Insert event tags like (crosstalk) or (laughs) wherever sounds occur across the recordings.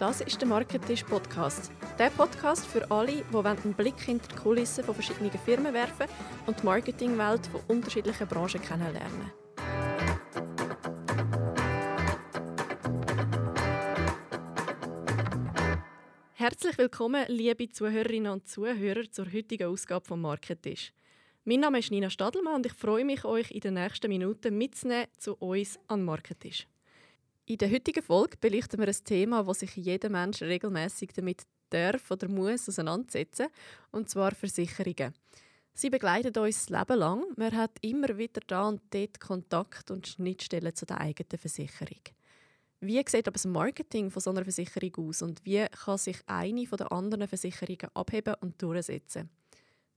Das ist der Marketisch Podcast. Der Podcast für alle, die einen Blick hinter die Kulissen von verschiedenen Firmen werfen und die Marketingwelt von unterschiedlichen Branchen kennenlernen. Herzlich willkommen, liebe Zuhörerinnen und Zuhörer, zur heutigen Ausgabe vom Marketisch. Mein Name ist Nina Stadelmann und ich freue mich, euch in den nächsten Minuten mitzunehmen zu uns an Marketisch. In der heutigen Folge beleuchten wir ein Thema, wo sich jeder Mensch regelmäßig damit darf oder muss auseinandersetzen, und zwar Versicherungen. Sie begleiten uns das Leben lang. Man hat immer wieder da und dort Kontakt und Schnittstellen zu der eigenen Versicherung. Wie sieht aber das Marketing von so einer Versicherung aus und wie kann sich eine von den anderen Versicherungen abheben und durchsetzen?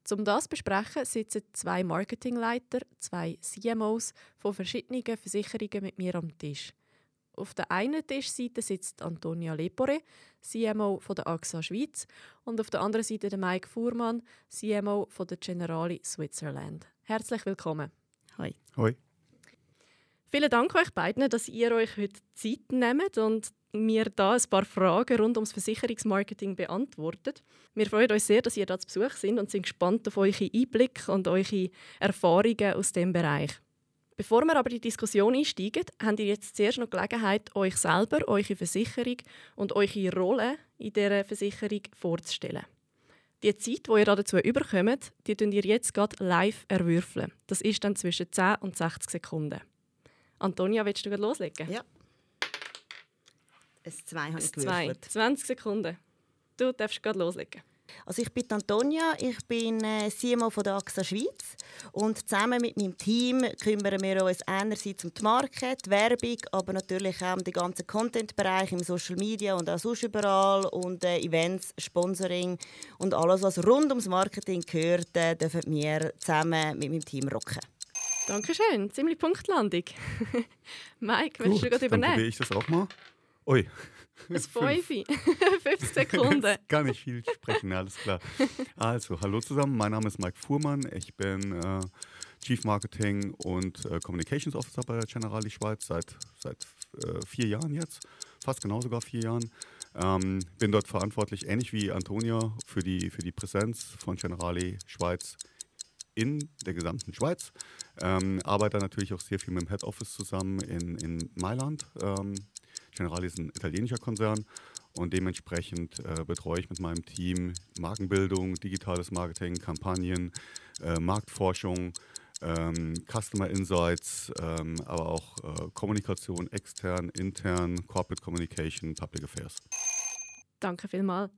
Um das zu besprechen, sitzen zwei Marketingleiter, zwei CMOs von verschiedenen Versicherungen mit mir am Tisch. Auf der einen Tischseite sitzt Antonia Lepore, CMO von der AXA Schweiz, und auf der anderen Seite der Mike Fuhrmann, CMO von der Generali Switzerland. Herzlich willkommen. Hi. Hoi. Vielen Dank euch beiden, dass ihr euch heute Zeit nehmt und mir da ein paar Fragen rund ums Versicherungsmarketing beantwortet. Wir freuen uns sehr, dass ihr da zu Besuch sind und sind gespannt auf eure Einblicke und eure Erfahrungen aus dem Bereich. Bevor wir aber in die Diskussion einsteigen, habt ihr jetzt zuerst noch Gelegenheit, euch selber, eure Versicherung und eure Rolle in dieser Versicherung vorzustellen. Die Zeit, die ihr dazu überkommt, die könnt ihr jetzt gerade live erwürfeln. Das ist dann zwischen 10 und 60 Sekunden. Antonia, willst du gerade loslegen? Ja. Es zwei habe ich gewürfelt. 20 Sekunden. Du darfst gerade loslegen. Also ich bin Antonia, ich bin äh, CMO von der AXA Schweiz und zusammen mit meinem Team kümmern wir uns einerseits um die Marke, die Werbung, aber natürlich auch um den ganzen Content-Bereich im Social Media und auch sonst überall und äh, Events, Sponsoring und alles, was rund ums Marketing gehört, äh, dürfen wir zusammen mit meinem Team rocken. Dankeschön. Ziemlich Punktlandung. (laughs) Mike, willst du gerade dann probiere übernehmen? ich das auch mal. Ui. Fünf. Fünfi. 50 (laughs) Sekunden. (laughs) Gar nicht viel sprechen, alles klar. Also, hallo zusammen, mein Name ist Mike Fuhrmann. Ich bin äh, Chief Marketing und äh, Communications Officer bei der Generali Schweiz seit, seit äh, vier Jahren jetzt, fast genau sogar vier Jahren. Ähm, bin dort verantwortlich, ähnlich wie Antonia, für die, für die Präsenz von Generali Schweiz in der gesamten Schweiz. Ähm, arbeite natürlich auch sehr viel mit dem Head Office zusammen in, in Mailand. Ähm, Generali ist ein italienischer Konzern und dementsprechend äh, betreue ich mit meinem Team Markenbildung, digitales Marketing, Kampagnen, äh, Marktforschung, ähm, Customer Insights, ähm, aber auch äh, Kommunikation extern, intern, Corporate Communication, Public Affairs. Danke vielmals.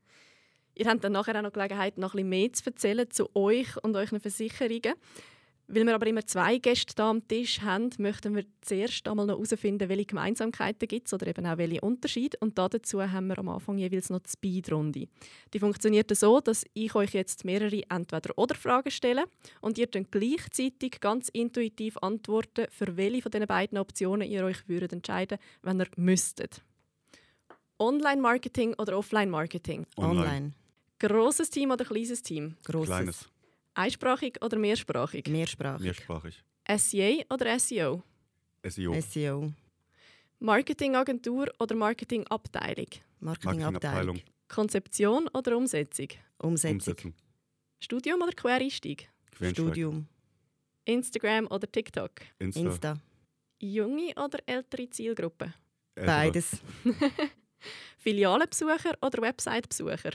Ihr habt dann nachher auch noch Gelegenheit, noch ein bisschen mehr zu erzählen zu euch und euren Versicherungen. Weil wir aber immer zwei Gäste da am Tisch haben, möchten wir zuerst einmal noch herausfinden, welche Gemeinsamkeiten gibt es oder eben auch welche Unterschiede. Und dazu haben wir am Anfang jeweils noch die Speedrunde. Die funktioniert so, dass ich euch jetzt mehrere Entweder-Oder-Fragen stelle und ihr dann gleichzeitig ganz intuitiv antworten, für welche von diesen beiden Optionen ihr euch würdet entscheiden wenn ihr müsstet. Online-Marketing oder Offline-Marketing? Online. Grosses Team oder kleines Team? Grosses. Kleines, Einsprachig oder mehrsprachig? Mehrsprachig. mehrsprachig. SEA oder SEO? SEO, SEO. Marketingagentur oder Marketingabteilung? Marketingabteilung. Konzeption oder Umsetzung? Umsetzung. Umsetzung, Studium oder Quereinstieg? Studium. Instagram oder TikTok? Insta, Insta. Junge oder ältere Zielgruppe? Ältere. Beides. (laughs) Filialenbesucher oder Website-Besucher?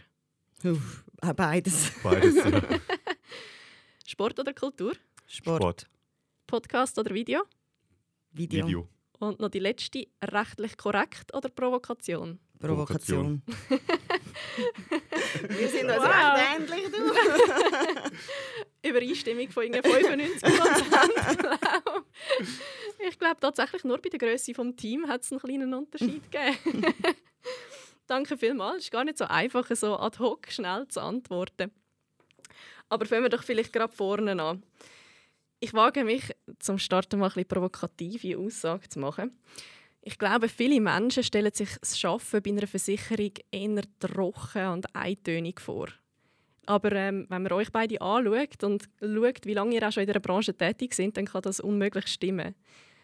Auch beides. Beides, ja. (laughs) Sport oder Kultur? Sport. Sport, Podcast oder Video? Video. Video, Und noch die letzte, rechtlich korrekt oder Provokation? Provokation. (laughs) Wir sind uns Wow. recht ähnlich, du. (laughs) Übereinstimmung von irgendwie 95 Prozent. ich glaube tatsächlich nur bei der Größe des Teams hat es einen kleinen Unterschied gegeben. (laughs) Danke vielmals. Es ist gar nicht so einfach, so ad hoc schnell zu antworten. Aber fangen wir doch vielleicht gerade vorne an. Ich wage mich zum Starten mal ein bisschen provokative Aussage zu machen. Ich glaube, viele Menschen stellen sich das Arbeiten bei einer Versicherung eher trocken und eintönig vor. Aber ähm, wenn man euch beide anschaut und schaut, wie lange ihr auch schon in dieser Branche tätig sind, dann kann das unmöglich stimmen.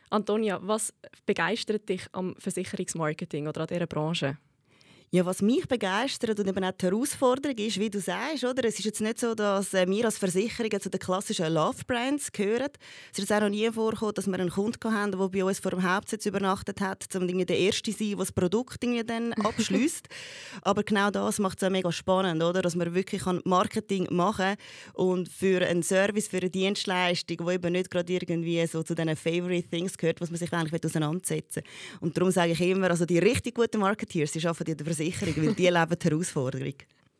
Antonia, was begeistert dich am Versicherungsmarketing oder an dieser Branche? Ja, was mich begeistert und eben auch die Herausforderung ist, wie du sagst, oder? es ist jetzt nicht so, dass äh, wir als Versicherungen zu den klassischen Love-Brands gehören. Es ist auch noch nie vorgekommen, dass wir einen Kunden hatten, der bei uns vor dem Hauptsitz übernachtet hat, um der Erste zu sein, der das Produkt dann (laughs) abschließt. Aber genau das macht es auch mega spannend, oder? dass man wirklich Marketing machen kann und für einen Service, für eine Dienstleistung, die eben nicht gerade irgendwie so zu diesen Favorite Things gehört, was man sich eigentlich auseinandersetzen will. Und darum sage ich immer, also die richtig guten Marketeers, die arbeiten in der Versicherung, weil die leben die Herausforderung.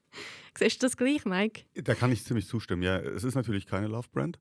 (laughs) Siehst du das gleich, Mike? Da kann ich ziemlich zustimmen. Ja, es ist natürlich keine Love Brand.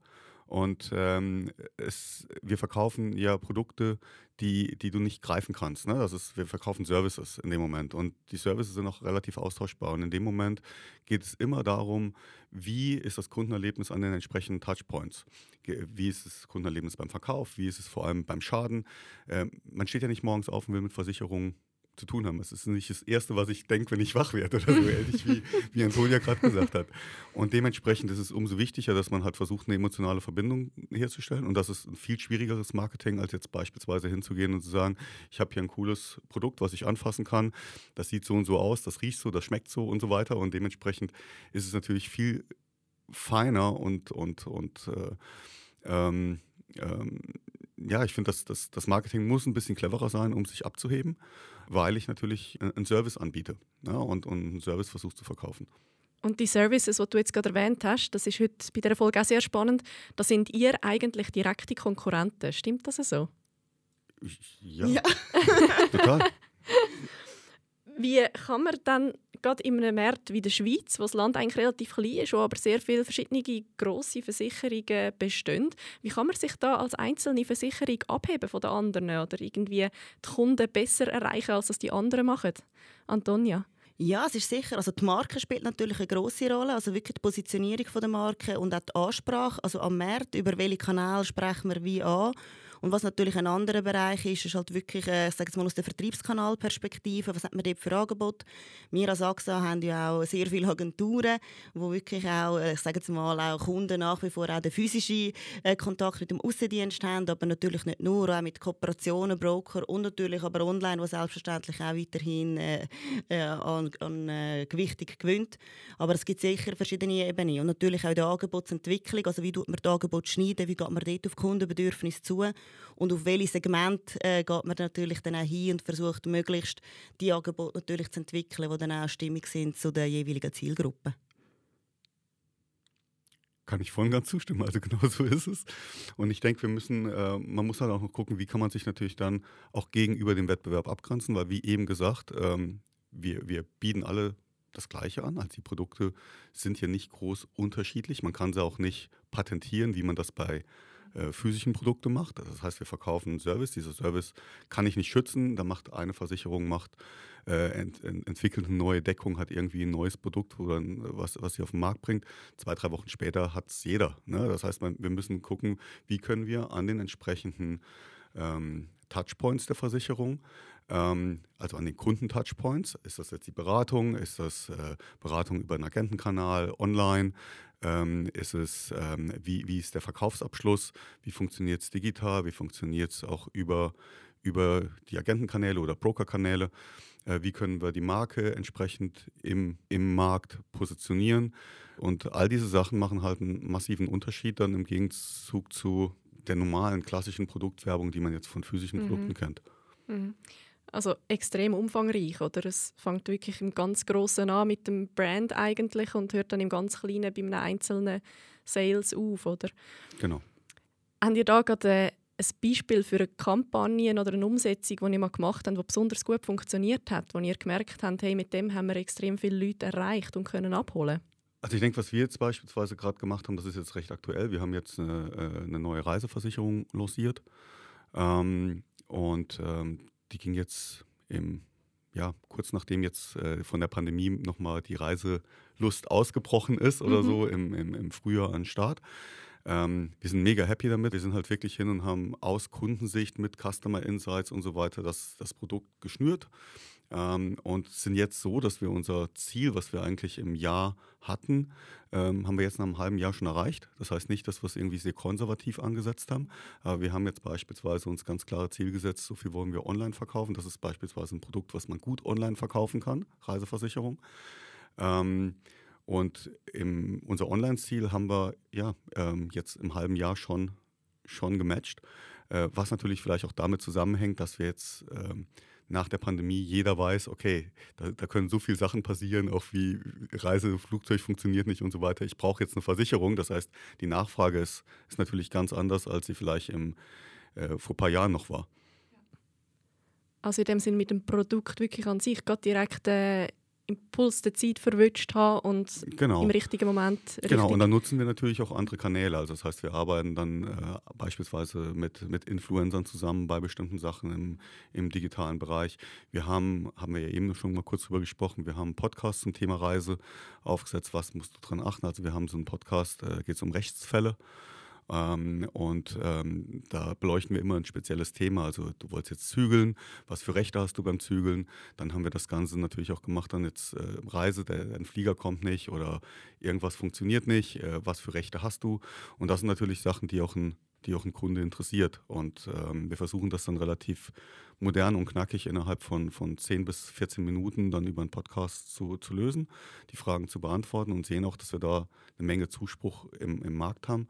Und ähm, es, wir verkaufen ja Produkte, die, die du nicht greifen kannst. Ne? Das ist, wir verkaufen Services in dem Moment. Und die Services sind auch relativ austauschbar. Und in dem Moment geht es immer darum, wie ist das Kundenerlebnis an den entsprechenden Touchpoints? Wie ist das Kundenerlebnis beim Verkauf? Wie ist es vor allem beim Schaden? Ähm, man steht ja nicht morgens auf und will mit Versicherungen zu tun haben. Es ist nicht das Erste, was ich denke, wenn ich wach werde oder so ähnlich, wie, (laughs) wie Antonia gerade gesagt hat. Und dementsprechend ist es umso wichtiger, dass man halt versucht, eine emotionale Verbindung herzustellen. Und das ist ein viel schwierigeres Marketing, als jetzt beispielsweise hinzugehen und zu sagen, ich habe hier ein cooles Produkt, was ich anfassen kann. Das sieht so und so aus, das riecht so, das schmeckt so und so weiter. Und dementsprechend ist es natürlich viel feiner und, und, und äh, ähm, ähm, ja, ich finde, das, das, das Marketing muss ein bisschen cleverer sein, um sich abzuheben weil ich natürlich einen Service anbiete ja, und, und einen Service versuche zu verkaufen. Und die Services, die du jetzt gerade erwähnt hast, das ist heute bei dieser Folge auch sehr spannend, da sind ihr eigentlich direkte Konkurrenten. Stimmt das so? Ja, ja. total. Wie kann man dann gerade in einem Markt wie der Schweiz, wo das Land eigentlich relativ klein ist, wo aber sehr viele verschiedene grosse Versicherungen bestehen, wie kann man sich da als einzelne Versicherung abheben von den anderen oder irgendwie die Kunden besser erreichen, als das die anderen machen? Antonia? Ja, es ist sicher. Also die Marke spielt natürlich eine große Rolle. Also wirklich die Positionierung der Marke und auch die Ansprache. Also am Markt, über welche Kanäle sprechen wir wie an. Und was natürlich ein anderer Bereich ist, ist halt wirklich, äh, ich sage jetzt mal aus der Vertriebskanalperspektive, was hat man dort für Angebot? Wir als AXA haben ja auch sehr viele Agenturen, wo wirklich auch, äh, ich sage jetzt mal, auch Kunden nach wie vor auch den physischen äh, Kontakt mit dem Außendienst haben, aber natürlich nicht nur, auch mit Kooperationen, Broker und natürlich aber online, was selbstverständlich auch weiterhin äh, an, an äh, Gewichtung gewinnt. Aber es gibt sicher verschiedene Ebenen und natürlich auch die Angebotsentwicklung, also wie tut man das Angebot schneiden, wie geht man dort auf Kundenbedürfnisse zu und auf welches Segment äh, geht man natürlich dann auch hin und versucht möglichst die Angebote natürlich zu entwickeln, die dann auch stimmig sind zu der jeweiligen Zielgruppe. Kann ich voll und ganz zustimmen. Also genau so ist es. Und ich denke, wir müssen, äh, man muss halt auch noch gucken, wie kann man sich natürlich dann auch gegenüber dem Wettbewerb abgrenzen, weil wie eben gesagt, ähm, wir, wir bieten alle das Gleiche an. Also die Produkte sind ja nicht groß unterschiedlich. Man kann sie auch nicht patentieren, wie man das bei äh, physischen Produkte macht. Das heißt, wir verkaufen einen Service. Dieser Service kann ich nicht schützen. Da macht eine Versicherung macht äh, ent, ent, entwickelt eine neue Deckung, hat irgendwie ein neues Produkt, wo dann, was, was sie auf den Markt bringt. Zwei, drei Wochen später hat es jeder. Ne? Das heißt, man, wir müssen gucken, wie können wir an den entsprechenden ähm, Touchpoints der Versicherung ähm, also an den Kunden-Touchpoints. Ist das jetzt die Beratung? Ist das äh, Beratung über einen Agentenkanal, online? Ähm, ist es, ähm, wie, wie ist der Verkaufsabschluss? Wie funktioniert es digital? Wie funktioniert es auch über, über die Agentenkanäle oder Brokerkanäle? Äh, wie können wir die Marke entsprechend im, im Markt positionieren? Und all diese Sachen machen halt einen massiven Unterschied dann im Gegenzug zu der normalen klassischen Produktwerbung, die man jetzt von physischen mhm. Produkten kennt. Mhm. Also extrem umfangreich, oder? Es fängt wirklich im ganz Großen an mit dem Brand eigentlich und hört dann im ganz Kleinen bei einem einzelnen Sales auf, oder? Genau. Habt ihr da gerade äh, ein Beispiel für eine Kampagne oder eine Umsetzung, die ihr mal gemacht habt, die besonders gut funktioniert hat, wo ihr gemerkt habt, hey, mit dem haben wir extrem viele Leute erreicht und können abholen? Also ich denke, was wir jetzt beispielsweise gerade gemacht haben, das ist jetzt recht aktuell. Wir haben jetzt eine, äh, eine neue Reiseversicherung lanciert. Ähm, und ähm, die ging jetzt im, ja, kurz nachdem jetzt äh, von der Pandemie nochmal die Reiselust ausgebrochen ist oder mhm. so im, im, im Frühjahr an den Start. Ähm, wir sind mega happy damit. Wir sind halt wirklich hin und haben aus Kundensicht mit Customer Insights und so weiter das, das Produkt geschnürt. Ähm, und sind jetzt so, dass wir unser Ziel, was wir eigentlich im Jahr hatten, ähm, haben wir jetzt nach einem halben Jahr schon erreicht. Das heißt nicht, dass wir es irgendwie sehr konservativ angesetzt haben. Aber wir haben jetzt beispielsweise uns ganz klare Ziel gesetzt, so viel wollen wir online verkaufen. Das ist beispielsweise ein Produkt, was man gut online verkaufen kann, Reiseversicherung. Ähm, und im, unser Online-Ziel haben wir ja ähm, jetzt im halben Jahr schon, schon gematcht. Äh, was natürlich vielleicht auch damit zusammenhängt, dass wir jetzt ähm, nach der Pandemie jeder weiß, okay, da, da, können so viele Sachen passieren, auch wie Reise, Flugzeug funktioniert nicht und so weiter. Ich brauche jetzt eine Versicherung. Das heißt, die Nachfrage ist, ist natürlich ganz anders, als sie vielleicht im, äh, vor ein paar Jahren noch war. Also in dem Sinn mit dem Produkt wirklich an sich gerade direkt äh, Impuls der Zeit verwünscht habe und genau. im richtigen Moment. Richtig genau, und dann nutzen wir natürlich auch andere Kanäle. Also das heißt, wir arbeiten dann äh, beispielsweise mit, mit Influencern zusammen bei bestimmten Sachen im, im digitalen Bereich. Wir haben, haben wir ja eben schon mal kurz drüber gesprochen, wir haben einen Podcast zum Thema Reise aufgesetzt. Was musst du dran achten? Also wir haben so einen Podcast, äh, geht es um Rechtsfälle. Ähm, und ähm, da beleuchten wir immer ein spezielles Thema. Also du wolltest jetzt zügeln, was für Rechte hast du beim Zügeln? Dann haben wir das Ganze natürlich auch gemacht, dann jetzt äh, Reise, der, ein Flieger kommt nicht oder irgendwas funktioniert nicht, äh, was für Rechte hast du? Und das sind natürlich Sachen, die auch ein die auch ein Kunde interessiert. Und ähm, wir versuchen das dann relativ modern und knackig innerhalb von, von 10 bis 14 Minuten dann über einen Podcast zu, zu lösen, die Fragen zu beantworten und sehen auch, dass wir da eine Menge Zuspruch im, im Markt haben.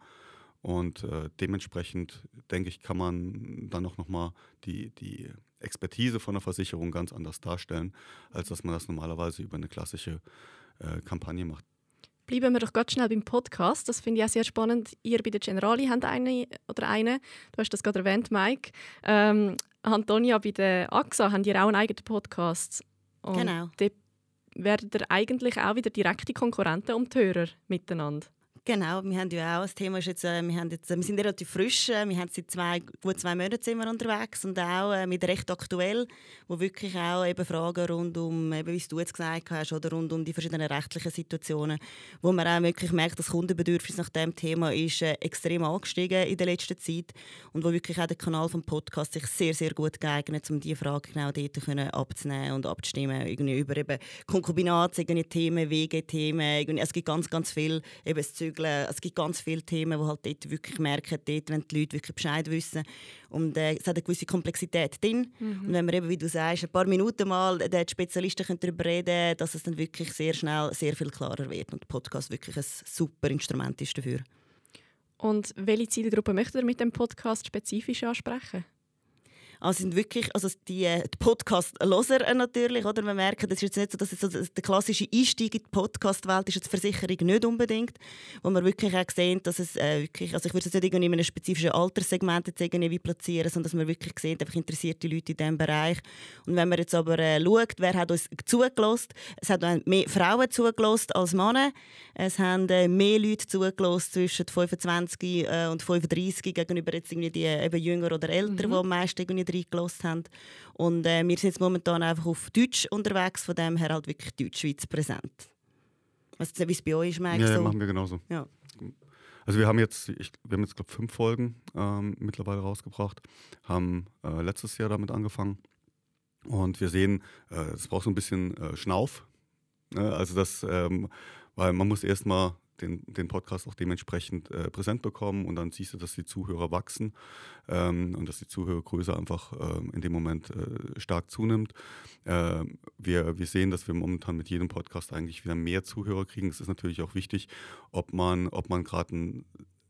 Und äh, dementsprechend, denke ich, kann man dann auch nochmal die, die Expertise von der Versicherung ganz anders darstellen, als dass man das normalerweise über eine klassische äh, Kampagne macht. Bleiben wir doch ganz schnell beim Podcast. Das finde ich auch sehr spannend. Ihr bei der Generali habt eine oder eine, du hast das gerade erwähnt, Mike. Ähm, Antonia, bei der AXA habt ihr auch einen eigenen Podcast. Und genau. Dort werdet ihr eigentlich auch wieder direkte Konkurrenten um die Hörer miteinander. Genau, wir haben ja auch, das Thema ist jetzt, äh, wir, haben jetzt, wir sind relativ frisch, äh, wir haben seit zwei, gut zwei Monaten sind wir unterwegs und auch äh, mit recht aktuell, wo wirklich auch eben Fragen rund um, eben, wie du jetzt gesagt hast, oder rund um die verschiedenen rechtlichen Situationen, wo man auch wirklich merkt, dass Kundenbedürfnis nach dem Thema ist äh, extrem angestiegen in der letzten Zeit und wo wirklich auch der Kanal vom Podcast sich sehr, sehr gut geeignet, um diese Fragen genau dort abzunehmen und abzustimmen, irgendwie über eben Konkubinat, Themen, Wegethemen, es gibt ganz, ganz viel eben das zügeln. Es gibt ganz viele Themen, wo halt dort wirklich merken, dort, wenn die Leute wirklich Bescheid wissen. Und äh, es hat eine gewisse Komplexität drin. Mhm. Und wenn wir eben, wie du sagst, ein paar Minuten mal die Spezialisten darüber reden können, dass es dann wirklich sehr schnell sehr viel klarer wird und der Podcast wirklich ein super Instrument ist dafür. Und welche Zielgruppe möchtet ihr mit dem Podcast spezifisch ansprechen? Also sind wirklich, also die, äh, die Podcast-Loser natürlich, oder? Wir merken, das ist jetzt nicht so, dass so der klassische Einstieg in die Podcast-Welt ist jetzt Versicherung nicht unbedingt, wo wir wirklich auch sehen, dass es äh, wirklich, also ich würde es nicht irgendwie in einem spezifischen Alterssegment jetzt irgendwie platzieren, sondern dass wir wirklich sehen, einfach interessierte Leute in diesem Bereich. Und wenn man jetzt aber äh, schaut, wer hat uns zugelassen, es hat mehr Frauen zugelassen als Männer, es haben äh, mehr Leute zugelassen zwischen 25 äh, und 35 gegenüber jetzt irgendwie die äh, eben jünger oder älter, mhm. die am meisten irgendwie reingelassen haben. Und äh, wir sind jetzt momentan einfach auf Deutsch unterwegs, von dem her halt wirklich Deutschschweiz präsent. Was wie es bei euch ist, Mike? Ja, so? machen wir genauso. Ja. Also wir haben jetzt, ich, wir haben jetzt glaube fünf Folgen ähm, mittlerweile rausgebracht, haben äh, letztes Jahr damit angefangen und wir sehen, äh, es braucht so ein bisschen äh, Schnauf. Ne? Also das, ähm, weil man muss erstmal den, den Podcast auch dementsprechend äh, präsent bekommen und dann siehst du, dass die Zuhörer wachsen ähm, und dass die Zuhörergröße einfach äh, in dem Moment äh, stark zunimmt. Ähm, wir, wir sehen, dass wir momentan mit jedem Podcast eigentlich wieder mehr Zuhörer kriegen. Es ist natürlich auch wichtig, ob man, ob man gerade einen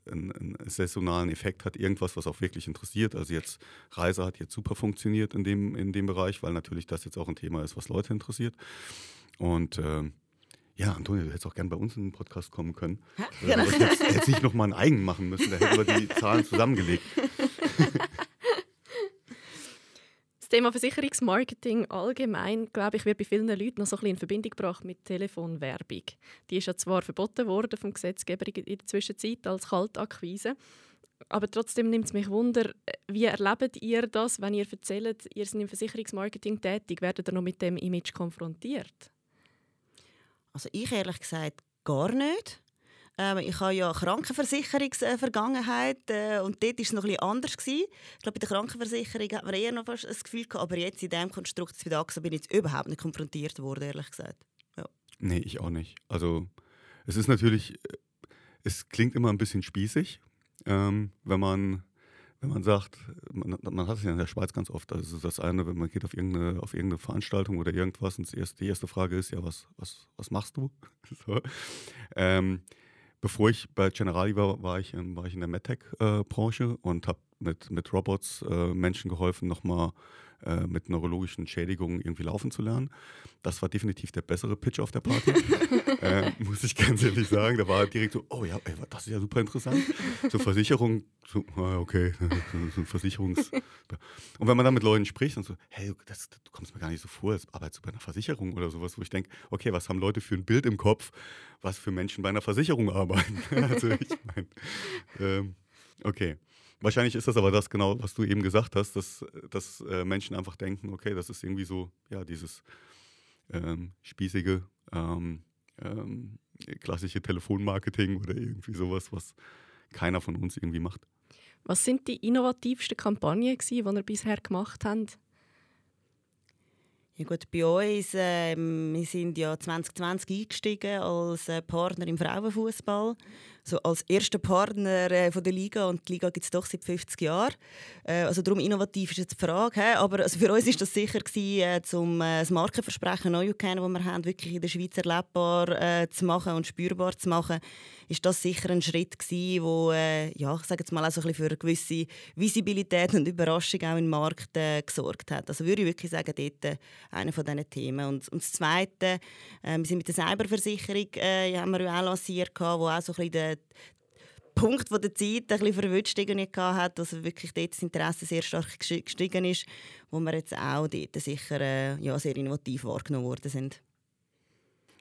einen, einen, saisonalen Effekt hat, irgendwas, was auch wirklich interessiert. Also jetzt Reise hat jetzt super funktioniert in dem, in dem Bereich, weil natürlich das jetzt auch ein Thema ist, was Leute interessiert. Und äh, ja, Antonio, du hättest auch gern bei uns in den Podcast kommen können. Genau. Du hättest, hättest nicht nochmal einen eigen machen müssen, da hätten wir die (laughs) Zahlen zusammengelegt. Das Thema Versicherungsmarketing allgemein, glaube ich, wird bei vielen Leuten noch so ein bisschen in Verbindung gebracht mit Telefonwerbung. Die ist ja zwar verboten worden vom Gesetzgeber in der Zwischenzeit als Kaltakquise, aber trotzdem nimmt es mich wunder, wie erlebt ihr das, wenn ihr erzählt, ihr seid im Versicherungsmarketing tätig, werdet ihr noch mit dem Image konfrontiert? Also ich ehrlich gesagt gar nicht. Ähm, ich habe ja Krankenversicherungsvergangenheit äh, und dort war es noch bisschen anders. Gewesen. Ich glaube, bei der Krankenversicherung hat man eher noch fast das Gefühl gehabt, aber jetzt in diesem Konstrukt bei der AXA bin ich jetzt überhaupt nicht konfrontiert worden, ehrlich gesagt. Ja. Nee, ich auch nicht. Also es ist natürlich, äh, es klingt immer ein bisschen spießig, ähm, wenn man wenn man sagt, man, man, hat es ja in der Schweiz ganz oft, also das eine, wenn man geht auf irgendeine, auf irgendeine Veranstaltung oder irgendwas und erste, die erste Frage ist, ja, was, was, was machst du? (laughs) so. ähm, bevor ich bei Generali war, war ich in, war ich in der MedTech-Branche äh, und habe mit, mit Robots äh, Menschen geholfen, nochmal äh, mit neurologischen Schädigungen irgendwie laufen zu lernen. Das war definitiv der bessere Pitch auf der Party, (laughs) äh, muss ich ganz ehrlich sagen. Da war direkt so, oh ja, ey, das ist ja super interessant. So Versicherung, so, ah, okay, (laughs) so Versicherungs... Und wenn man dann mit Leuten spricht und so, hey, das, du kommst mir gar nicht so vor, als arbeitest du bei einer Versicherung oder sowas, wo ich denke, okay, was haben Leute für ein Bild im Kopf, was für Menschen bei einer Versicherung arbeiten? (laughs) also ich meine, ähm, okay. Wahrscheinlich ist das aber das genau, was du eben gesagt hast, dass, dass äh, Menschen einfach denken, okay, das ist irgendwie so, ja, dieses ähm, spießige, ähm, ähm, klassische Telefonmarketing oder irgendwie sowas, was keiner von uns irgendwie macht. Was sind die innovativsten Kampagnen, die ihr bisher gemacht habt? Ja gut, bei uns, äh, wir sind ja 2020 eingestiegen als äh, Partner im Frauenfußball so als erster Partner äh, von der Liga und die Liga gibt es doch seit 50 Jahren. Äh, also darum innovativ ist jetzt die Frage. He? Aber also für uns ist das sicher gewesen, äh, zum äh, das Markenversprechen neu kennen, das wir haben, wirklich in der Schweiz erlebbar äh, zu machen und spürbar zu machen, ist das sicher ein Schritt gewesen, wo äh, ja, ich sage jetzt mal auch so ein für eine gewisse Visibilität und Überraschung auch im Markt äh, gesorgt hat. Also würde ich wirklich sagen, dort äh, einer von diesen Themen. Und, und das Zweite, wir sind mit der Cyberversicherung äh, haben wir auch lanciert, wo auch so ein bisschen Punkt wo der Zeit ein bisschen verwünscht hat, dass wirklich dort das Interesse sehr stark gestiegen ist, wo wir jetzt auch dort sicher äh, ja, sehr innovativ wahrgenommen worden sind.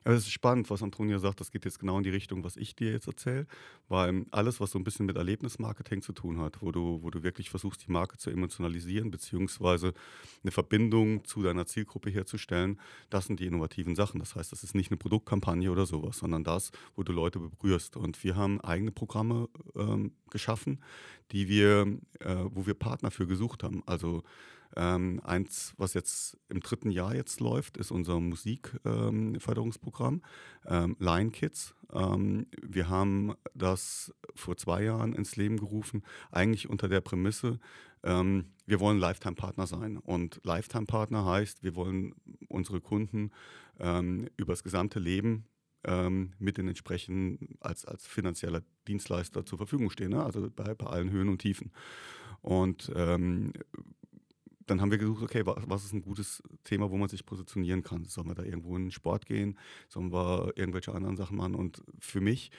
Es ist spannend, was Antonia sagt. Das geht jetzt genau in die Richtung, was ich dir jetzt erzähle. Weil alles, was so ein bisschen mit Erlebnismarketing zu tun hat, wo du, wo du wirklich versuchst, die Marke zu emotionalisieren, beziehungsweise eine Verbindung zu deiner Zielgruppe herzustellen, das sind die innovativen Sachen. Das heißt, das ist nicht eine Produktkampagne oder sowas, sondern das, wo du Leute berührst. Und wir haben eigene Programme ähm, geschaffen, die wir, äh, wo wir Partner für gesucht haben. Also ähm, eins, was jetzt im dritten Jahr jetzt läuft, ist unser Musikförderungsprogramm ähm, Lion Kids. Ähm, wir haben das vor zwei Jahren ins Leben gerufen, eigentlich unter der Prämisse, ähm, wir wollen Lifetime-Partner sein. Und Lifetime-Partner heißt, wir wollen unsere Kunden ähm, über das gesamte Leben ähm, mit den entsprechenden als, als finanzieller Dienstleister zur Verfügung stehen, ne? also bei, bei allen Höhen und Tiefen. Und ähm, dann haben wir gesucht, okay, was ist ein gutes Thema, wo man sich positionieren kann? Sollen wir da irgendwo in den Sport gehen? Sollen wir irgendwelche anderen Sachen machen? Und für mich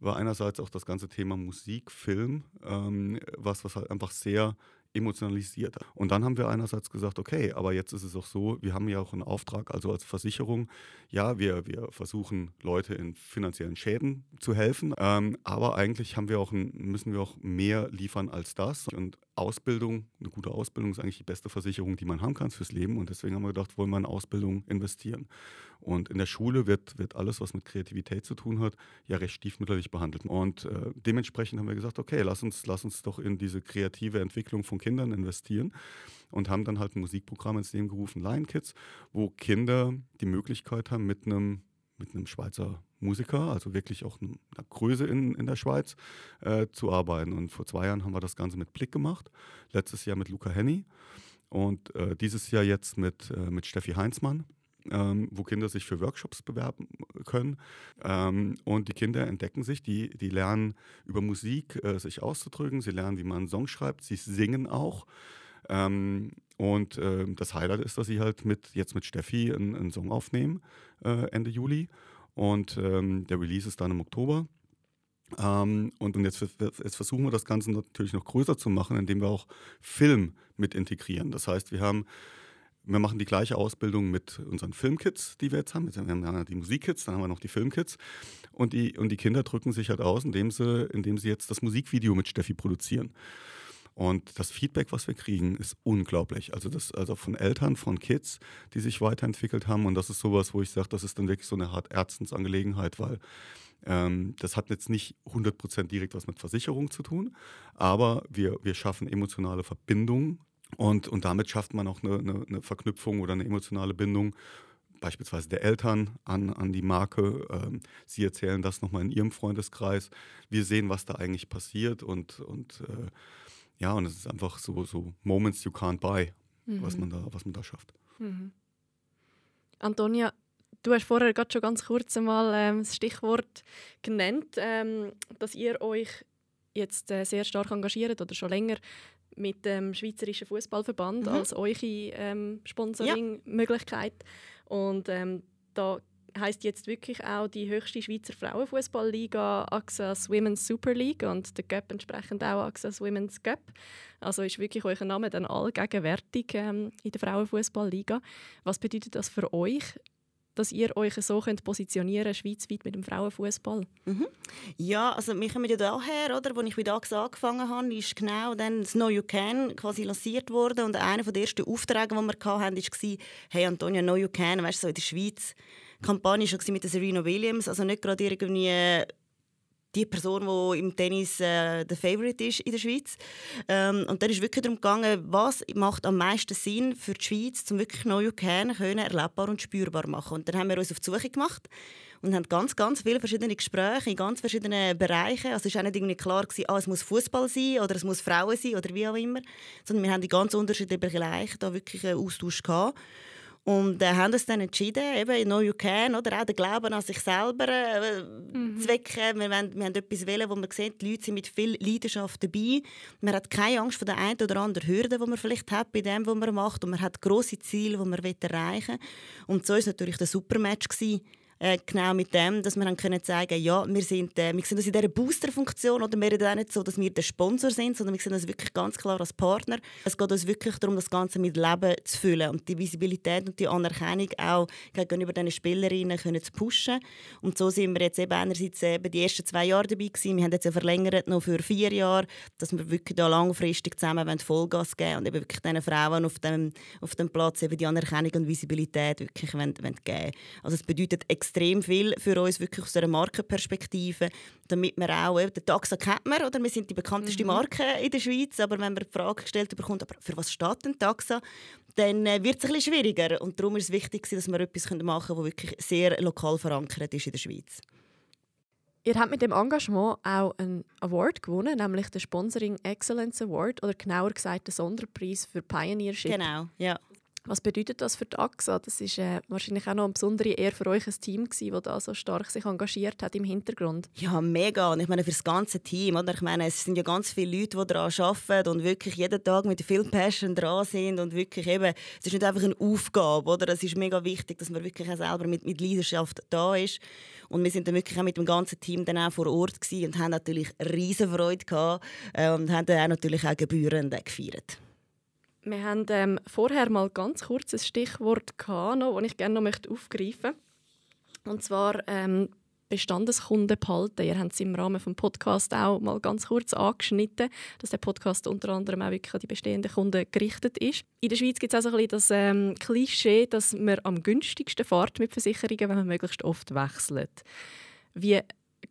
war einerseits auch das ganze Thema Musik, Film, ähm, was, was halt einfach sehr emotionalisiert. Und dann haben wir einerseits gesagt, okay, aber jetzt ist es auch so, wir haben ja auch einen Auftrag, also als Versicherung, ja, wir, wir versuchen Leute in finanziellen Schäden zu helfen, ähm, aber eigentlich haben wir auch ein, müssen wir auch mehr liefern als das. Und Ausbildung, eine gute Ausbildung ist eigentlich die beste Versicherung, die man haben kann fürs Leben. Und deswegen haben wir gedacht, wollen wir in Ausbildung investieren. Und in der Schule wird, wird alles, was mit Kreativität zu tun hat, ja recht stiefmütterlich behandelt. Und äh, dementsprechend haben wir gesagt, okay, lass uns, lass uns doch in diese kreative Entwicklung von Kindern investieren und haben dann halt ein Musikprogramm ins Leben gerufen, Lion Kids, wo Kinder die Möglichkeit haben, mit einem mit einem Schweizer Musiker, also wirklich auch einer Größe in, in der Schweiz, äh, zu arbeiten. Und vor zwei Jahren haben wir das Ganze mit Blick gemacht, letztes Jahr mit Luca Henny und äh, dieses Jahr jetzt mit, äh, mit Steffi Heinzmann ähm, wo Kinder sich für Workshops bewerben können. Ähm, und die Kinder entdecken sich, die, die lernen über Musik äh, sich auszudrücken, sie lernen, wie man einen Song schreibt, sie singen auch. Ähm, und äh, das Highlight ist, dass sie halt mit, jetzt mit Steffi einen, einen Song aufnehmen, äh, Ende Juli. Und ähm, der Release ist dann im Oktober. Ähm, und, und jetzt, jetzt, versuchen wir das Ganze natürlich noch größer zu machen, indem wir auch Film mit integrieren. Das heißt, wir haben wir machen die gleiche Ausbildung mit unseren Filmkits, die wir jetzt haben. Wir haben ja die Musikkits, dann haben wir noch die Filmkits. Und die, und die Kinder drücken sich halt aus, indem sie, indem sie jetzt das Musikvideo mit Steffi produzieren. Und das Feedback, was wir kriegen, ist unglaublich. Also, das, also von Eltern, von Kids, die sich weiterentwickelt haben. Und das ist sowas, wo ich sage, das ist dann wirklich so eine Art Ärztensangelegenheit, weil ähm, das hat jetzt nicht 100% direkt was mit Versicherung zu tun, aber wir, wir schaffen emotionale Verbindungen und, und damit schafft man auch eine, eine, eine Verknüpfung oder eine emotionale Bindung beispielsweise der Eltern an, an die Marke. Ähm, sie erzählen das nochmal in ihrem Freundeskreis. Wir sehen, was da eigentlich passiert und, und äh, ja, und es ist einfach so, so Moments you can't buy, mhm. was, man da, was man da schafft. Mhm. Antonia, du hast vorher gerade schon ganz kurz einmal ähm, das Stichwort genannt, ähm, dass ihr euch jetzt äh, sehr stark engagiert oder schon länger mit dem Schweizerischen Fußballverband mhm. als eure ähm, Sponsoring-Möglichkeit. Ja. Und ähm, da heißt jetzt wirklich auch die höchste Schweizer Frauenfußballliga Axas Women's Super League und der Cup entsprechend auch Axas Women's Cup. Also ist wirklich euer Name dann allgegenwärtig ähm, in der Frauenfußballliga. Was bedeutet das für euch? dass ihr euch so könnt positionieren schweizweit mit dem Frauenfußball? Mhm. Ja, also wir kommen ja daher, oder? Als ich mit AXA angefangen habe, ist genau dann das Know You Can quasi lanciert worden und einer der ersten Aufträge, die wir hatten, war «Hey Antonia, Know You Can», weißt du, so in der Schweiz. Kampagne war mit Serena Williams, also nicht gerade irgendwie die Person, die im Tennis äh, der Favorite ist in der Schweiz. Ähm, und dann ist wirklich darum gegangen, was macht am meisten Sinn für die Schweiz, um wirklich neue Kerne erlebbar und spürbar machen. Und dann haben wir uns auf die Suche gemacht und haben ganz, ganz viele verschiedene Gespräche in ganz verschiedenen Bereichen. Also es war auch nicht irgendwie klar, gewesen, ah, es muss Fußball sein oder es muss Frauen sein oder wie auch immer, sondern wir haben die ganz unterschiedlichen Bereiche da wirklich einen Austausch gehabt. Und äh, haben uns dann entschieden, eben «No You Can», oder auch den Glauben an sich selber äh, mhm. zu wecken. Wir, wollen, wir haben etwas wählen, wo wir sehen, die Leute sind mit viel Leidenschaft dabei. Man hat keine Angst vor der einen oder anderen Hürde, die man vielleicht hat bei dem, was man macht. Und man hat grosse Ziele, die man erreichen will. Und so war natürlich der Supermatch. Gewesen äh, genau mit dem, dass wir können sagen ja, wir sind, äh, wir sind uns in dieser Booster-Funktion oder wir reden auch nicht so, dass wir der Sponsor sind, sondern wir sehen uns wirklich ganz klar als Partner. Es geht uns wirklich darum, das Ganze mit Leben zu füllen und die Visibilität und die Anerkennung auch gegenüber diesen Spielerinnen können zu pushen. Und so sind wir jetzt eben einerseits eben die ersten zwei Jahre dabei gewesen. Wir haben jetzt ja verlängert noch für vier Jahre, dass wir wirklich da langfristig zusammen Vollgas geben und eben wirklich diesen Frauen auf dem, auf dem Platz eben die Anerkennung und Visibilität wirklich wollen, wollen geben. Also es bedeutet extrem extrem viel für uns wirklich aus einer Markenperspektive, damit wir auch, den Taxa kennt man, oder? wir sind die bekannteste mhm. Marke in der Schweiz, aber wenn man die Frage gestellt bekommt, aber für was steht denn Taxa, dann äh, wird es ein bisschen schwieriger und darum ist es wichtig, dass wir etwas machen können, das wirklich sehr lokal verankert ist in der Schweiz. Ihr habt mit dem Engagement auch einen Award gewonnen, nämlich den Sponsoring Excellence Award oder genauer gesagt den Sonderpreis für Pioneership. Genau, ja. Was bedeutet das für die AXA? Das ist äh, wahrscheinlich auch noch eine besondere Ehr für euch ein Team das da so stark sich engagiert hat im Hintergrund. Ja, mega. Und ich meine für das ganze Team. Oder? Ich meine, es sind ja ganz viele Leute, die daran arbeiten und wirklich jeden Tag mit viel Passion dran sind und wirklich eben, es ist nicht einfach eine Aufgabe, oder? Es ist mega wichtig, dass man wirklich auch selber mit, mit Leidenschaft da ist. Und wir sind dann wirklich auch mit dem ganzen Team dann auch vor Ort gewesen und haben natürlich riesen Freude gehabt äh, und haben dann auch natürlich auch gebührend gefeiert. Wir haben ähm, vorher mal ganz kurz ein Stichwort gehabt, das ich gerne noch aufgreifen möchte. Und zwar ähm, Bestandeskunden behalten. Ihr habt es im Rahmen des Podcasts auch mal ganz kurz angeschnitten, dass der Podcast unter anderem auch wirklich an die bestehenden Kunden gerichtet ist. In der Schweiz gibt es auch so ein bisschen das ähm, Klischee, dass man am günstigsten fährt mit Versicherungen, wenn man möglichst oft wechselt. Wie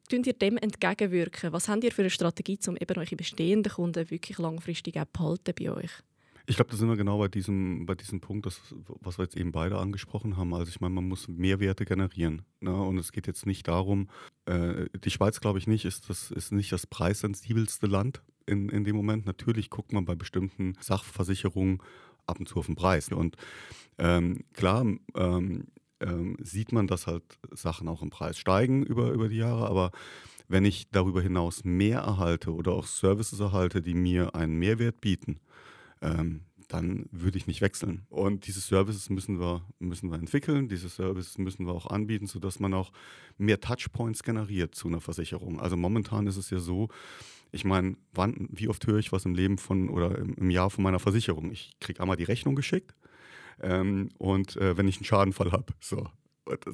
könnt ihr dem entgegenwirken? Was habt ihr für eine Strategie, um eben eure bestehenden Kunden wirklich langfristig auch behalten bei euch? Ich glaube, da sind wir genau bei diesem, bei diesem Punkt, das, was wir jetzt eben beide angesprochen haben. Also ich meine, man muss Mehrwerte generieren. Ne? Und es geht jetzt nicht darum, äh, die Schweiz, glaube ich, nicht, ist, das, ist nicht das preissensibelste Land in, in dem Moment. Natürlich guckt man bei bestimmten Sachversicherungen ab und zu auf den Preis. Und ähm, klar ähm, ähm, sieht man, dass halt Sachen auch im Preis steigen über, über die Jahre, aber wenn ich darüber hinaus mehr erhalte oder auch Services erhalte, die mir einen Mehrwert bieten, ähm, dann würde ich nicht wechseln. Und diese Services müssen wir, müssen wir entwickeln, diese Services müssen wir auch anbieten, sodass man auch mehr Touchpoints generiert zu einer Versicherung. Also momentan ist es ja so, ich meine, wie oft höre ich was im Leben von oder im Jahr von meiner Versicherung? Ich kriege einmal die Rechnung geschickt ähm, und äh, wenn ich einen Schadenfall habe. So.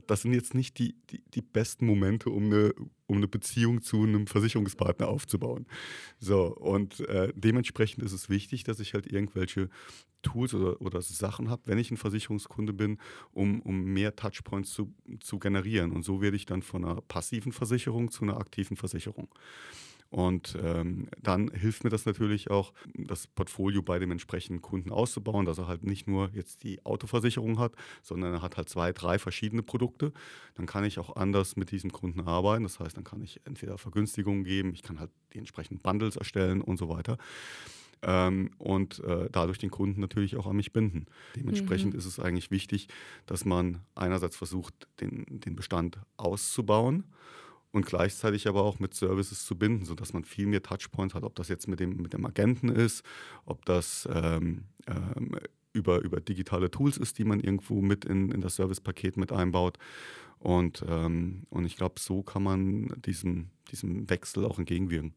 Das sind jetzt nicht die, die, die besten Momente, um eine, um eine Beziehung zu einem Versicherungspartner aufzubauen. So, und äh, dementsprechend ist es wichtig, dass ich halt irgendwelche Tools oder, oder Sachen habe, wenn ich ein Versicherungskunde bin, um, um mehr Touchpoints zu, zu generieren. Und so werde ich dann von einer passiven Versicherung zu einer aktiven Versicherung. Und ähm, dann hilft mir das natürlich auch, das Portfolio bei dem entsprechenden Kunden auszubauen, dass er halt nicht nur jetzt die Autoversicherung hat, sondern er hat halt zwei, drei verschiedene Produkte. Dann kann ich auch anders mit diesem Kunden arbeiten. Das heißt, dann kann ich entweder Vergünstigungen geben, ich kann halt die entsprechenden Bundles erstellen und so weiter. Ähm, und äh, dadurch den Kunden natürlich auch an mich binden. Dementsprechend mhm. ist es eigentlich wichtig, dass man einerseits versucht, den, den Bestand auszubauen und gleichzeitig aber auch mit Services zu binden, sodass man viel mehr Touchpoints hat, ob das jetzt mit dem, mit dem Agenten ist, ob das ähm, ähm, über, über digitale Tools ist, die man irgendwo mit in, in das Servicepaket mit einbaut. Und, ähm, und ich glaube, so kann man diesem, diesem Wechsel auch entgegenwirken.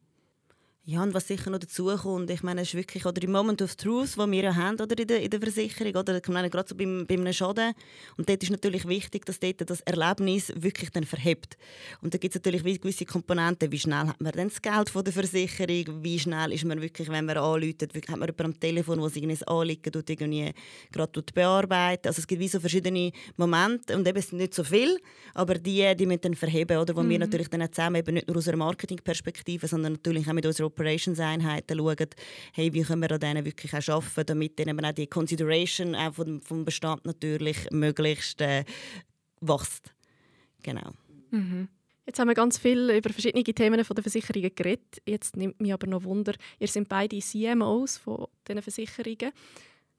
Ja, und was sicher noch dazu kommt, ich meine, es ist wirklich, oder im Moment of Truth, den wir ja haben oder in, der, in der Versicherung, oder ich meine, gerade so beim, bei einem Schaden, und dort ist natürlich wichtig, dass dort das Erlebnis wirklich dann verhebt. Und da gibt es natürlich gewisse Komponenten, wie schnell hat man dann das Geld von der Versicherung, wie schnell ist man wirklich, wenn man anläutet, hat man jemanden am Telefon, der sich anliegt und irgendwie gerade bearbeitet. Also es gibt wie so verschiedene Momente, und eben es sind nicht so viel, aber die, die müssen dann verheben, oder, wo mhm. wir natürlich dann zusammen, eben nicht nur aus einer Marketingperspektive, sondern natürlich auch mit unserer Operations-Einheiten schauen, hey, wie können wir an denen wirklich auch arbeiten, damit dann auch die Consideration auch vom, vom Bestand natürlich möglichst äh, wächst. Genau. Mhm. Jetzt haben wir ganz viel über verschiedene Themen von der Versicherungen geredet. Jetzt nimmt mich aber noch Wunder, ihr seid beide CMOs von diesen Versicherungen.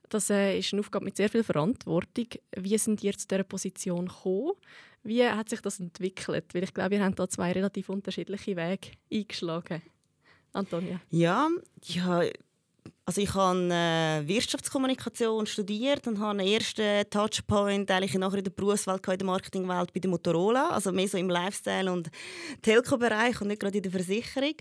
Das äh, ist eine Aufgabe mit sehr viel Verantwortung. Wie sind ihr zu dieser Position gekommen? Wie hat sich das entwickelt? Weil ich glaube, ihr habt da zwei relativ unterschiedliche Wege eingeschlagen. Antonia? Ja, ja also ich habe äh, Wirtschaftskommunikation studiert und habe einen ersten Touchpoint eigentlich nachher in der Berufswelt, in der Marketingwelt bei der Motorola, also mehr so im Lifestyle- und Telco-Bereich und nicht gerade in der Versicherung.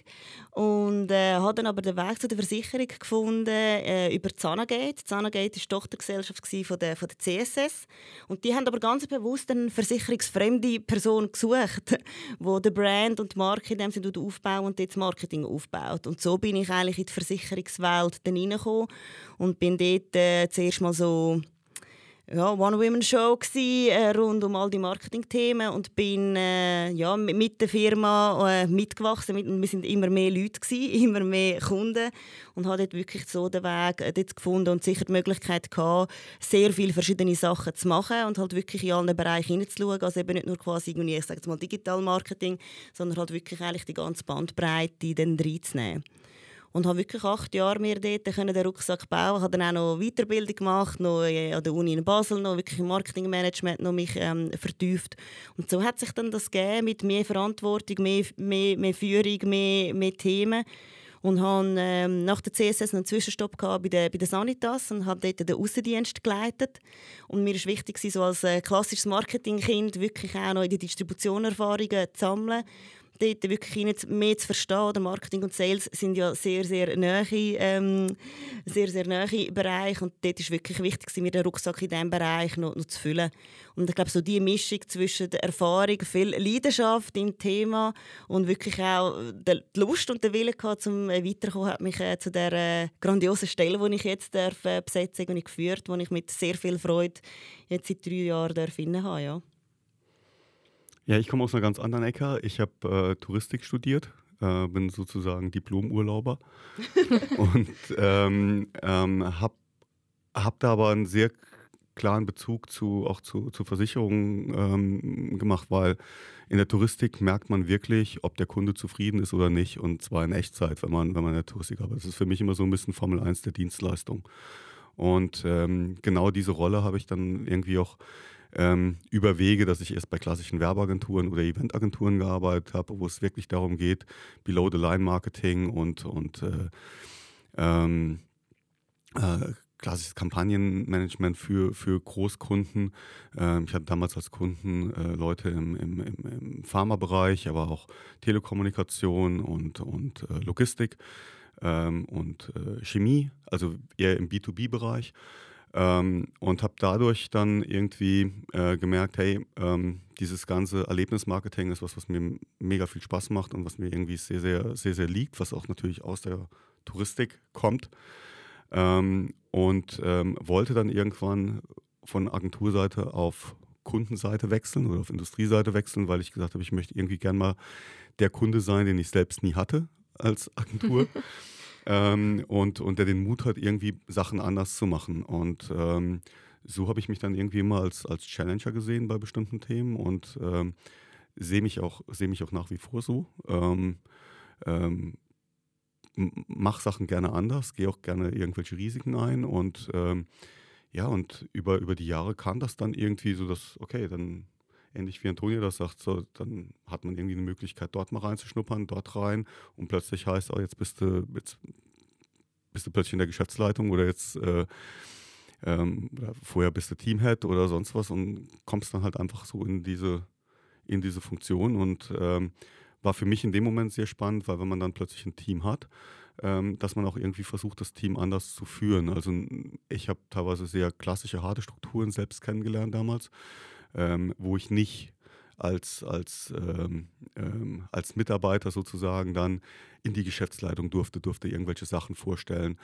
Und äh, habe dann aber den Weg zu der Versicherung gefunden äh, über Zanagate. Zanagate war die Tochtergesellschaft von der, von der CSS. Und die haben aber ganz bewusst eine versicherungsfremde Person gesucht, (laughs) die den Brand und die Marke in dem Sinne und das Marketing aufbaut. Und so bin ich eigentlich in die Versicherungswelt dann reingekommen und bin dort äh, zuerst mal so ja, One-Women-Show äh, rund um all die Marketing-Themen und bin äh, ja, mit der Firma äh, mitgewachsen. Mit, wir sind immer mehr Leute, gewesen, (laughs) immer mehr Kunden und habe dort wirklich so den Weg äh, dort gefunden und sicher die Möglichkeit gehabt, sehr viele verschiedene Sachen zu machen und halt wirklich in allen Bereichen hineinzuschauen. Also eben nicht nur quasi, ich sage jetzt mal Digital-Marketing, sondern halt wirklich eigentlich die ganze Bandbreite dann reinzunehmen und habe wirklich acht Jahre mir dort den Rucksack bauen. Ich habe dann auch noch Weiterbildung gemacht, noch an der Uni in Basel, noch wirklich im Marketingmanagement noch mich ähm, vertieft. Und so hat sich dann das gegeben mit mehr Verantwortung, mehr, mehr, mehr Führung, mehr, mehr Themen und habe ähm, nach der CSS einen Zwischenstopp gehabt bei der, bei der Sanitas und habe dort den Außendienst geleitet. Und mir war wichtig, so als äh, klassisches Marketingkind wirklich auch noch in die Distribution Erfahrungen zu sammeln dort wirklich mehr zu verstehen. Oder Marketing und Sales sind ja sehr, sehr nahe, ähm, sehr, sehr nahe Bereich und dort ist wirklich wichtig, mir den Rucksack in diesem Bereich noch, noch zu füllen. Und ich glaube, so die Mischung zwischen der Erfahrung, viel Leidenschaft im Thema und wirklich auch die Lust und der Wille gehabt, zum weiterkommen, hat mich äh, zu der äh, grandiosen Stelle, die ich jetzt darf, äh, besetzen darf, geführt, die ich mit sehr viel Freude jetzt seit drei Jahren darf habe. Ja. Ja, ich komme aus einer ganz anderen Ecke. Ich habe äh, Touristik studiert, äh, bin sozusagen Diplomurlauber (laughs) und ähm, ähm, habe hab da aber einen sehr klaren Bezug zu, auch zu, zu Versicherungen ähm, gemacht, weil in der Touristik merkt man wirklich, ob der Kunde zufrieden ist oder nicht und zwar in Echtzeit, wenn man, wenn man in der Touristik arbeitet. Das ist für mich immer so ein bisschen Formel 1 der Dienstleistung. Und ähm, genau diese Rolle habe ich dann irgendwie auch ähm, über Wege, dass ich erst bei klassischen Werbeagenturen oder Eventagenturen gearbeitet habe, wo es wirklich darum geht, Below-the-Line-Marketing und, und äh, ähm, äh, klassisches Kampagnenmanagement für, für Großkunden. Ähm, ich hatte damals als Kunden äh, Leute im, im, im Pharmabereich, aber auch Telekommunikation und, und äh, Logistik ähm, und äh, Chemie, also eher im B2B-Bereich. Ähm, und habe dadurch dann irgendwie äh, gemerkt, hey, ähm, dieses ganze Erlebnismarketing ist was, was mir mega viel Spaß macht und was mir irgendwie sehr, sehr, sehr, sehr liegt, was auch natürlich aus der Touristik kommt. Ähm, und ähm, wollte dann irgendwann von Agenturseite auf Kundenseite wechseln oder auf Industrieseite wechseln, weil ich gesagt habe, ich möchte irgendwie gern mal der Kunde sein, den ich selbst nie hatte als Agentur. (laughs) ähm, und, und der den Mut hat, irgendwie Sachen anders zu machen. Und ähm, so habe ich mich dann irgendwie immer als, als Challenger gesehen bei bestimmten Themen und ähm, sehe mich, auch, seh mich auch nach wie vor so. Ähm, ähm, mach Sachen gerne anders, gehe auch gerne irgendwelche Risiken ein und ähm, ja, und über, über die Jahre kam das dann irgendwie so, dass, okay, dann ähnlich wie Antonio das sagt, so, dann hat man irgendwie eine Möglichkeit, dort mal reinzuschnuppern, dort rein. Und plötzlich heißt, oh, jetzt bist du, jetzt bist du plötzlich in der Geschäftsleitung oder jetzt äh, ähm, vorher bist du Teamhead oder sonst was und kommst dann halt einfach so in diese, in diese Funktion. Und ähm, war für mich in dem Moment sehr spannend, weil wenn man dann plötzlich ein Team hat, ähm, dass man auch irgendwie versucht, das Team anders zu führen. Also ich habe teilweise sehr klassische, harte Strukturen selbst kennengelernt damals, ähm, wo ich nicht als, als, ähm, ähm, als Mitarbeiter sozusagen dann in die Geschäftsleitung durfte, durfte irgendwelche Sachen vorstellen.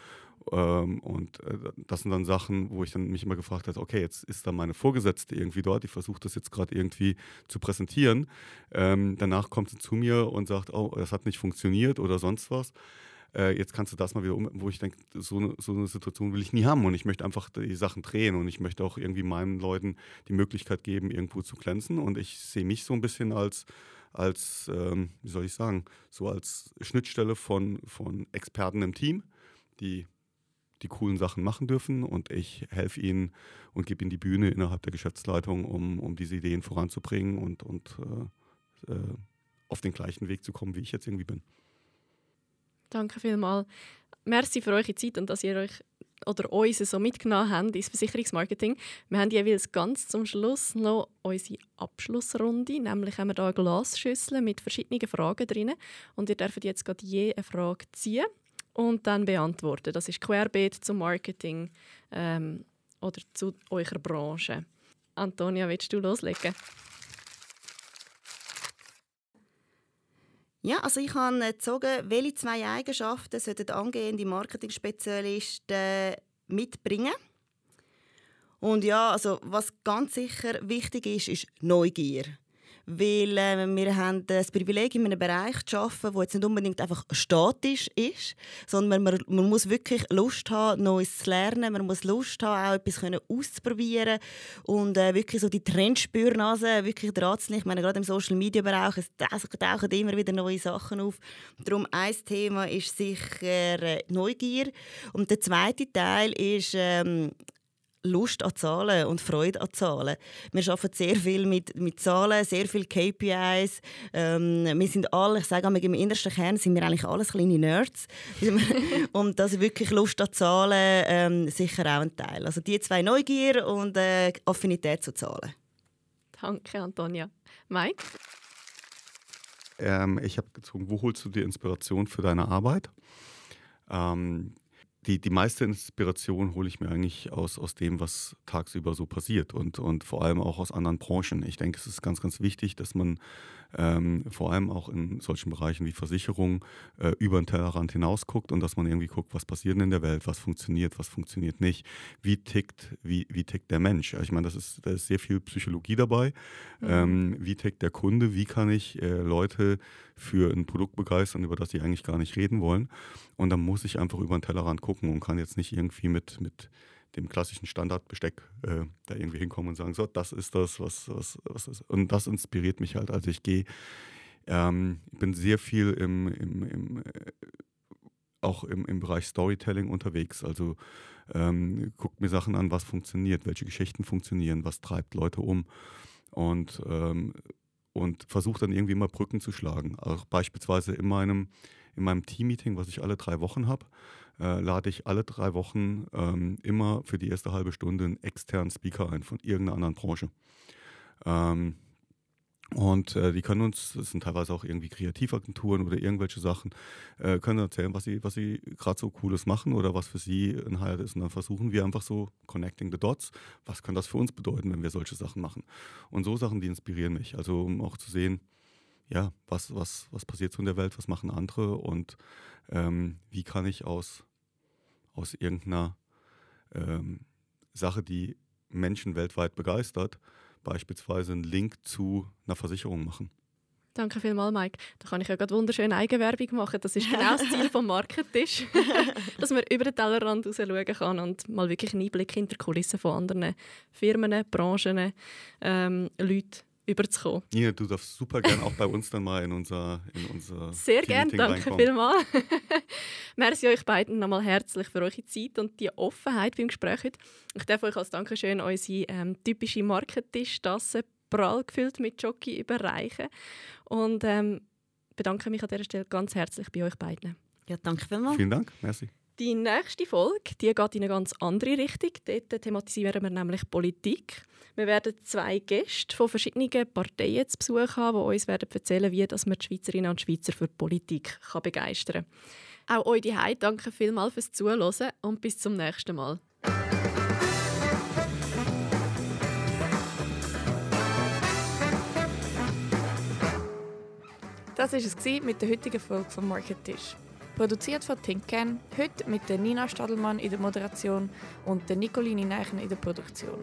Ähm, und äh, das sind dann Sachen, wo ich dann mich immer gefragt habe, okay, jetzt ist da meine Vorgesetzte irgendwie dort, ich versuche das jetzt gerade irgendwie zu präsentieren. Ähm, danach kommt sie zu mir und sagt, oh, das hat nicht funktioniert oder sonst was äh, jetzt kannst du das mal wieder um, wo ich denke, so, so, eine Situation will ich nie haben. Und ich möchte einfach die Sachen drehen und ich möchte auch irgendwie meinen Leuten die Möglichkeit geben, irgendwo zu glänzen. Und ich sehe mich so ein bisschen als, als ähm, wie soll ich sagen, so als Schnittstelle von, von Experten im Team, die die coolen Sachen machen dürfen. Und ich helfe ihnen und gebe ihnen die Bühne innerhalb der Geschäftsleitung, um, um diese Ideen voranzubringen und, und äh, äh, auf den gleichen Weg zu kommen, wie ich jetzt irgendwie bin. Danke vielmals. Merci für eure Zeit und dass ihr euch oder uns so mitgenommen habt ins Versicherungsmarketing. Wir haben jeweils ganz zum Schluss noch unsere Abschlussrunde, nämlich haben wir hier eine Glasschüssel mit verschiedenen Fragen drin und ihr dürft jetzt gerade je eine Frage ziehen und dann beantworten. Das ist querbeet zum Marketing ähm, oder zu eurer Branche. Antonia, willst du loslegen? Ja, also ich habe gezogen, welche zwei Eigenschaften sollten angehende Marketing-Spezialisten mitbringen. Und ja, also was ganz sicher wichtig ist, ist Neugier. Weil äh, wir haben das Privileg, in einem Bereich zu arbeiten, der jetzt nicht unbedingt einfach statisch ist, sondern man, man muss wirklich Lust haben, Neues zu lernen. Man muss Lust haben, auch etwas können auszuprobieren und äh, wirklich so die Trendspürnase wirklich dran zu Ich meine, gerade im Social-Media-Bereich tauchen immer wieder neue Sachen auf. Darum ein Thema ist sicher äh, Neugier. Und der zweite Teil ist ähm, Lust an Zahlen und Freude an Zahlen. Wir arbeiten sehr viel mit, mit Zahlen, sehr viele KPIs. Ähm, wir sind alle, ich sage einmal, im innersten Kern sind wir eigentlich alles kleine Nerds. (laughs) und das ist wirklich Lust an Zahlen ähm, sicher auch ein Teil. Also die zwei Neugier und äh, Affinität zu Zahlen. Danke, Antonia. Mike? Ähm, ich habe gezogen, wo holst du die Inspiration für deine Arbeit? Ähm, die, die meiste Inspiration hole ich mir eigentlich aus, aus dem, was tagsüber so passiert und, und vor allem auch aus anderen Branchen. Ich denke, es ist ganz, ganz wichtig, dass man ähm, vor allem auch in solchen Bereichen wie Versicherung äh, über den Tellerrand hinaus guckt und dass man irgendwie guckt, was passiert in der Welt, was funktioniert, was funktioniert nicht, wie tickt, wie, wie tickt der Mensch. Ich meine, das ist, da ist sehr viel Psychologie dabei. Mhm. Ähm, wie tickt der Kunde, wie kann ich äh, Leute für ein Produkt begeistern, über das sie eigentlich gar nicht reden wollen. Und dann muss ich einfach über den Tellerrand gucken und kann jetzt nicht irgendwie mit, mit dem klassischen Standardbesteck äh, da irgendwie hinkommen und sagen, so, das ist das, was, was, was ist. Und das inspiriert mich halt. Also ich gehe, ähm, ich bin sehr viel im, im, im äh, auch im, im Bereich Storytelling unterwegs. Also ähm, guckt mir Sachen an, was funktioniert, welche Geschichten funktionieren, was treibt Leute um. Und, ähm, und versuche dann irgendwie mal Brücken zu schlagen. Auch beispielsweise in meinem, in meinem Team-Meeting, was ich alle drei Wochen habe, äh, lade ich alle drei Wochen ähm, immer für die erste halbe Stunde einen externen Speaker ein von irgendeiner anderen Branche. Ähm, Und äh, die können uns, das sind teilweise auch irgendwie Kreativagenturen oder irgendwelche Sachen, äh, können erzählen, was sie, was sie gerade so Cooles machen oder was für sie ein Highlight ist. Und dann versuchen wir einfach so connecting the dots. Was kann das für uns bedeuten, wenn wir solche Sachen machen? Und so Sachen, die inspirieren mich. Also um auch zu sehen, ja, was, was, was passiert so in der Welt, was machen andere und ähm, wie kann ich aus, aus irgendeiner ähm, Sache, die Menschen weltweit begeistert, beispielsweise einen Link zu einer Versicherung machen. Danke vielmals, Mike. Da kann ich ja gerade wunderschön Eigenwerbung machen. Das ist genau das (laughs) Ziel vom Marketisch, (laughs) dass man über den Tellerrand raus schauen kann und mal wirklich einen Einblick hinter die Kulissen von anderen Firmen, Branchen, ähm, Leuten überzukommen. Nina, du darfst super gerne auch bei uns dann mal in unser, in unser Sehr gerne, danke vielmals. (laughs) Merci euch beiden nochmal herzlich für eure Zeit und die Offenheit beim Gespräch heute. Ich darf euch als Dankeschön unsere ähm, typische Marketisch-Tasse prall gefüllt mit Jockey überreichen und ähm, bedanke mich an dieser Stelle ganz herzlich bei euch beiden. Ja, danke vielmals. Vielen Dank, merci. Die nächste Folge die geht in eine ganz andere Richtung. Dort thematisieren wir nämlich Politik. Wir werden zwei Gäste von verschiedenen Parteien zu Besuch haben, die uns werden erzählen wie man die Schweizerinnen und Schweizer für Politik kann begeistern kann. Auch euch die danke vielmals fürs Zuhören und bis zum nächsten Mal. Das war es mit der heutigen Folge vom Market Tisch. Produziert von Tinken, heute mit Nina Stadelmann in der Moderation und der Nicolini Neichen in der Produktion.